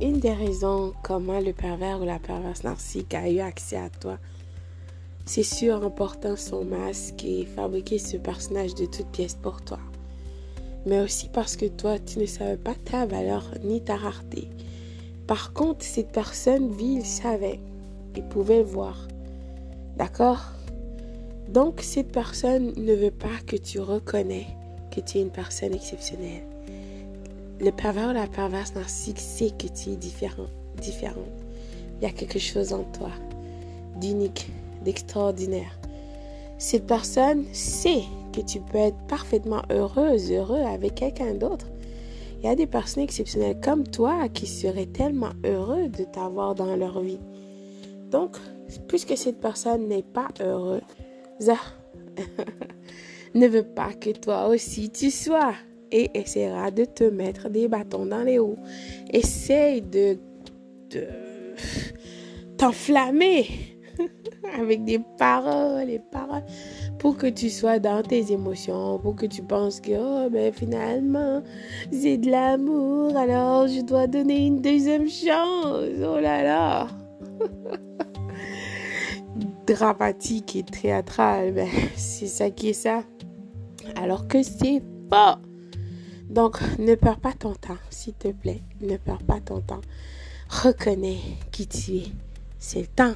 une des raisons comment le pervers ou la perverse narcissique a eu accès à toi, c'est sûr en portant son masque et fabriquer ce personnage de toutes pièces pour toi. Mais aussi parce que toi, tu ne savais pas ta valeur ni ta rareté. Par contre, cette personne vie, il savait. Il pouvait le voir. D'accord? Donc, cette personne ne veut pas que tu reconnais que tu es une personne exceptionnelle. Le pervers ou la perverse narcissique sait que tu es différent, différent. Il y a quelque chose en toi d'unique, d'extraordinaire. Cette personne sait que tu peux être parfaitement heureuse, heureux avec quelqu'un d'autre. Il y a des personnes exceptionnelles comme toi qui seraient tellement heureux de t'avoir dans leur vie. Donc, puisque cette personne n'est pas heureuse, ne veut pas que toi aussi tu sois et essaiera de te mettre des bâtons dans les roues. Essaye de, t'enflammer avec des paroles et paroles pour que tu sois dans tes émotions, pour que tu penses que oh, ben, finalement c'est de l'amour, alors je dois donner une deuxième chance. Oh là là. Dramatique et théâtral, ben, c'est ça qui est ça. Alors que c'est pas. Donc, ne perds pas ton temps, s'il te plaît. Ne perds pas ton temps. Reconnais qui tu es. C'est le temps